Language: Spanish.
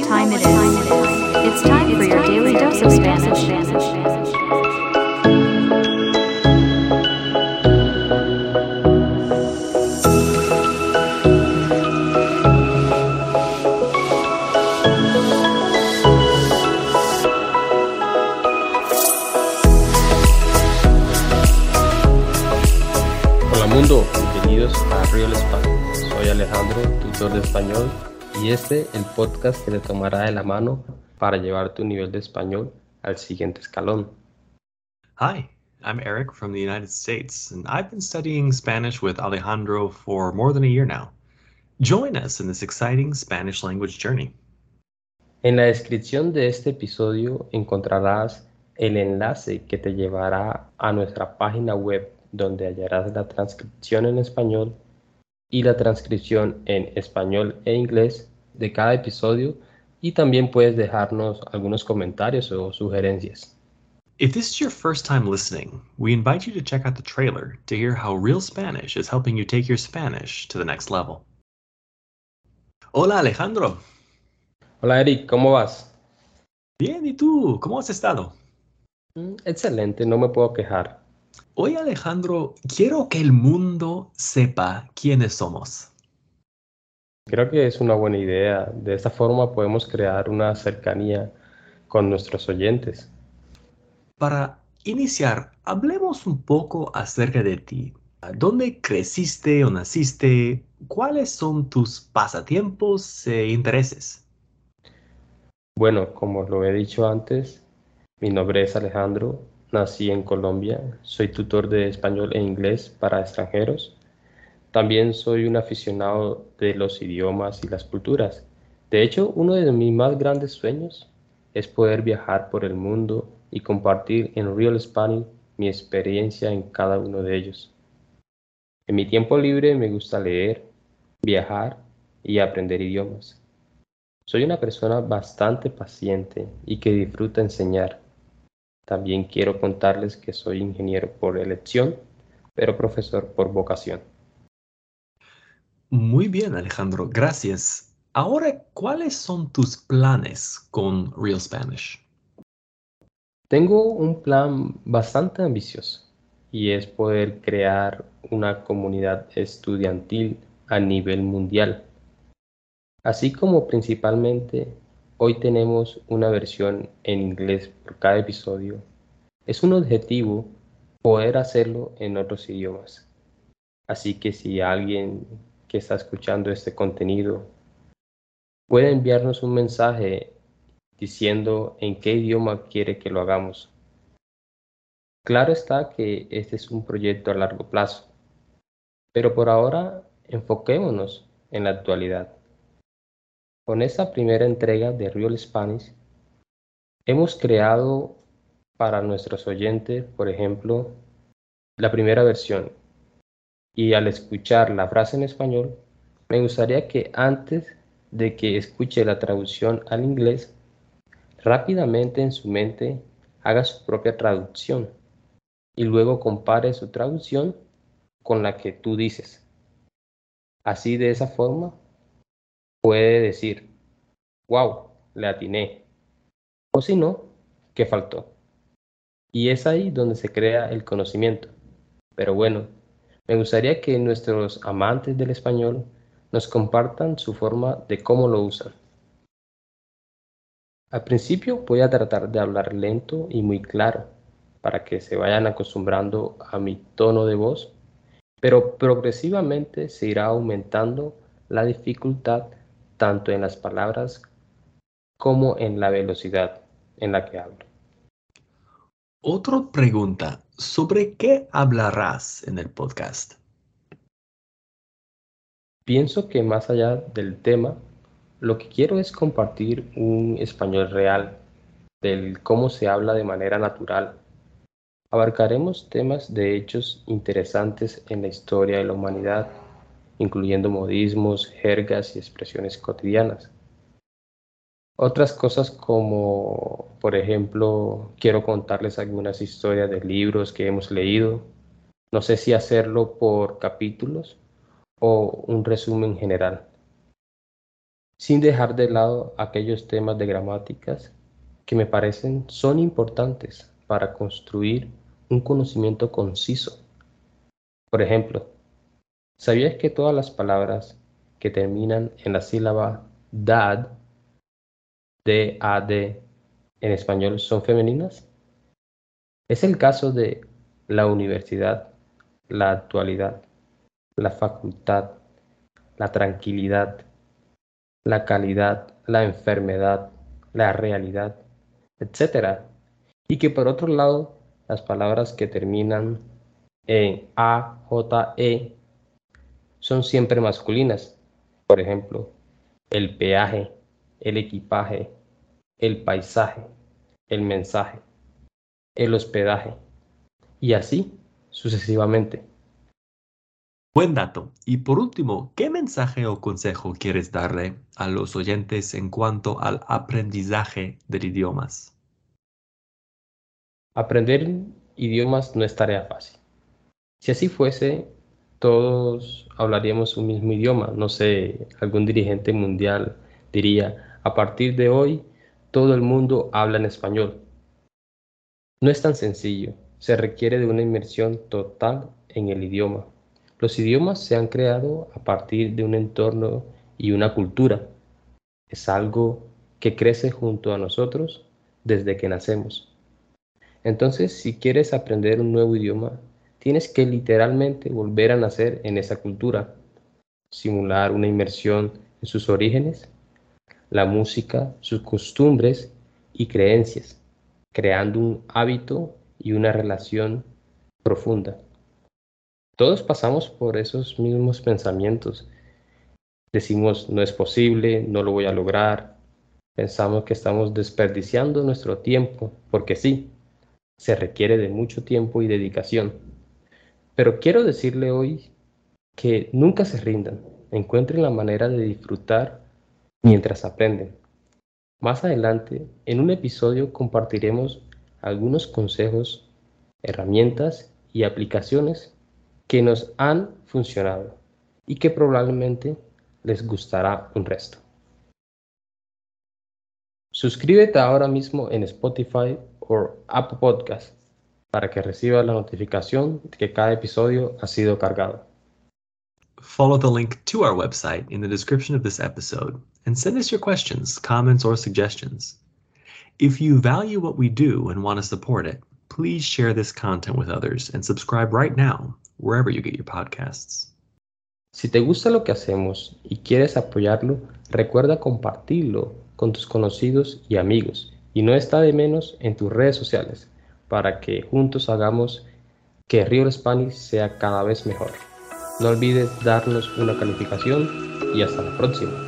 what time it is? It's time for your daily dose of Spanish. Hola mundo, bienvenidos a Real Spanish. Soy Alejandro, tutor de español, y este el podcast que te tomará de la mano para llevar tu nivel de español al siguiente escalón. Hi, I'm Eric from the United States, and I've been studying Spanish with Alejandro for more than a year now. Join us in this exciting Spanish language journey. En la descripción de este episodio encontrarás el enlace que te llevará a nuestra página web donde hallarás la transcripción en español y la transcripción en español e inglés de cada episodio y también puedes dejarnos algunos comentarios o sugerencias. If this is your first time listening, we invite you to check out the trailer to hear how Real Spanish is helping you take your Spanish to the next level. Hola Alejandro. Hola Eric, ¿cómo vas? Bien, ¿y tú? ¿Cómo has estado? Mm, Excelente, no me puedo quejar. Hoy Alejandro, quiero que el mundo sepa quiénes somos. Creo que es una buena idea. De esta forma podemos crear una cercanía con nuestros oyentes. Para iniciar, hablemos un poco acerca de ti. ¿Dónde creciste o naciste? ¿Cuáles son tus pasatiempos e intereses? Bueno, como lo he dicho antes, mi nombre es Alejandro, nací en Colombia, soy tutor de español e inglés para extranjeros. También soy un aficionado de los idiomas y las culturas. De hecho, uno de mis más grandes sueños es poder viajar por el mundo y compartir en Real Spanish mi experiencia en cada uno de ellos. En mi tiempo libre me gusta leer, viajar y aprender idiomas. Soy una persona bastante paciente y que disfruta enseñar. También quiero contarles que soy ingeniero por elección, pero profesor por vocación. Muy bien, Alejandro, gracias. Ahora, ¿cuáles son tus planes con Real Spanish? Tengo un plan bastante ambicioso y es poder crear una comunidad estudiantil a nivel mundial. Así como principalmente hoy tenemos una versión en inglés por cada episodio, es un objetivo poder hacerlo en otros idiomas. Así que si alguien que está escuchando este contenido puede enviarnos un mensaje diciendo en qué idioma quiere que lo hagamos. Claro está que este es un proyecto a largo plazo, pero por ahora enfoquémonos en la actualidad. Con esta primera entrega de Real Spanish, hemos creado para nuestros oyentes, por ejemplo, la primera versión. Y al escuchar la frase en español, me gustaría que antes de que escuche la traducción al inglés, rápidamente en su mente haga su propia traducción y luego compare su traducción con la que tú dices. Así de esa forma puede decir, wow, le atiné. O si no, ¿qué faltó? Y es ahí donde se crea el conocimiento. Pero bueno, me gustaría que nuestros amantes del español nos compartan su forma de cómo lo usan. Al principio voy a tratar de hablar lento y muy claro para que se vayan acostumbrando a mi tono de voz, pero progresivamente se irá aumentando la dificultad tanto en las palabras como en la velocidad en la que hablo. Otra pregunta, ¿sobre qué hablarás en el podcast? Pienso que más allá del tema, lo que quiero es compartir un español real, del cómo se habla de manera natural. Abarcaremos temas de hechos interesantes en la historia de la humanidad, incluyendo modismos, jergas y expresiones cotidianas. Otras cosas como, por ejemplo, quiero contarles algunas historias de libros que hemos leído. No sé si hacerlo por capítulos o un resumen general. sin dejar de lado aquellos temas de gramáticas que me parecen son importantes para construir un conocimiento conciso. Por ejemplo, ¿sabías que todas las palabras que terminan en la sílaba dad, D-A-D, en español son femeninas? Es el caso de la universidad, la actualidad, la facultad, la tranquilidad, la calidad, la enfermedad, la realidad, etc. Y que por otro lado, las palabras que terminan en A, J, E son siempre masculinas. Por ejemplo, el peaje, el equipaje, el paisaje, el mensaje, el hospedaje y así sucesivamente. Buen dato. Y por último, ¿qué mensaje o consejo quieres darle a los oyentes en cuanto al aprendizaje de idiomas? Aprender idiomas no es tarea fácil. Si así fuese, todos hablaríamos un mismo idioma. No sé, algún dirigente mundial diría, a partir de hoy, todo el mundo habla en español. No es tan sencillo. Se requiere de una inmersión total en el idioma los idiomas se han creado a partir de un entorno y una cultura. Es algo que crece junto a nosotros desde que nacemos. Entonces, si quieres aprender un nuevo idioma, tienes que literalmente volver a nacer en esa cultura, simular una inmersión en sus orígenes, la música, sus costumbres y creencias, creando un hábito y una relación profunda. Todos pasamos por esos mismos pensamientos. Decimos, no es posible, no lo voy a lograr. Pensamos que estamos desperdiciando nuestro tiempo, porque sí, se requiere de mucho tiempo y dedicación. Pero quiero decirle hoy que nunca se rindan, encuentren la manera de disfrutar mientras aprenden. Más adelante, en un episodio compartiremos algunos consejos, herramientas y aplicaciones que nos han funcionado y que probablemente les gustará un resto. Suscríbete ahora mismo en Spotify o Apple Podcast para que recibas la notificación de que cada episodio ha sido cargado. Follow the link to our website in the description of this episode and send us your questions, comments, or suggestions. If you value what we do and want to support it, please share this content with others and subscribe right now wherever you get your podcasts. Si te gusta lo que hacemos y quieres apoyarlo, recuerda compartirlo con tus conocidos y amigos y no está de menos en tus redes sociales para que juntos hagamos que Río Spanish sea cada vez mejor. No olvides darnos una calificación y hasta la próxima.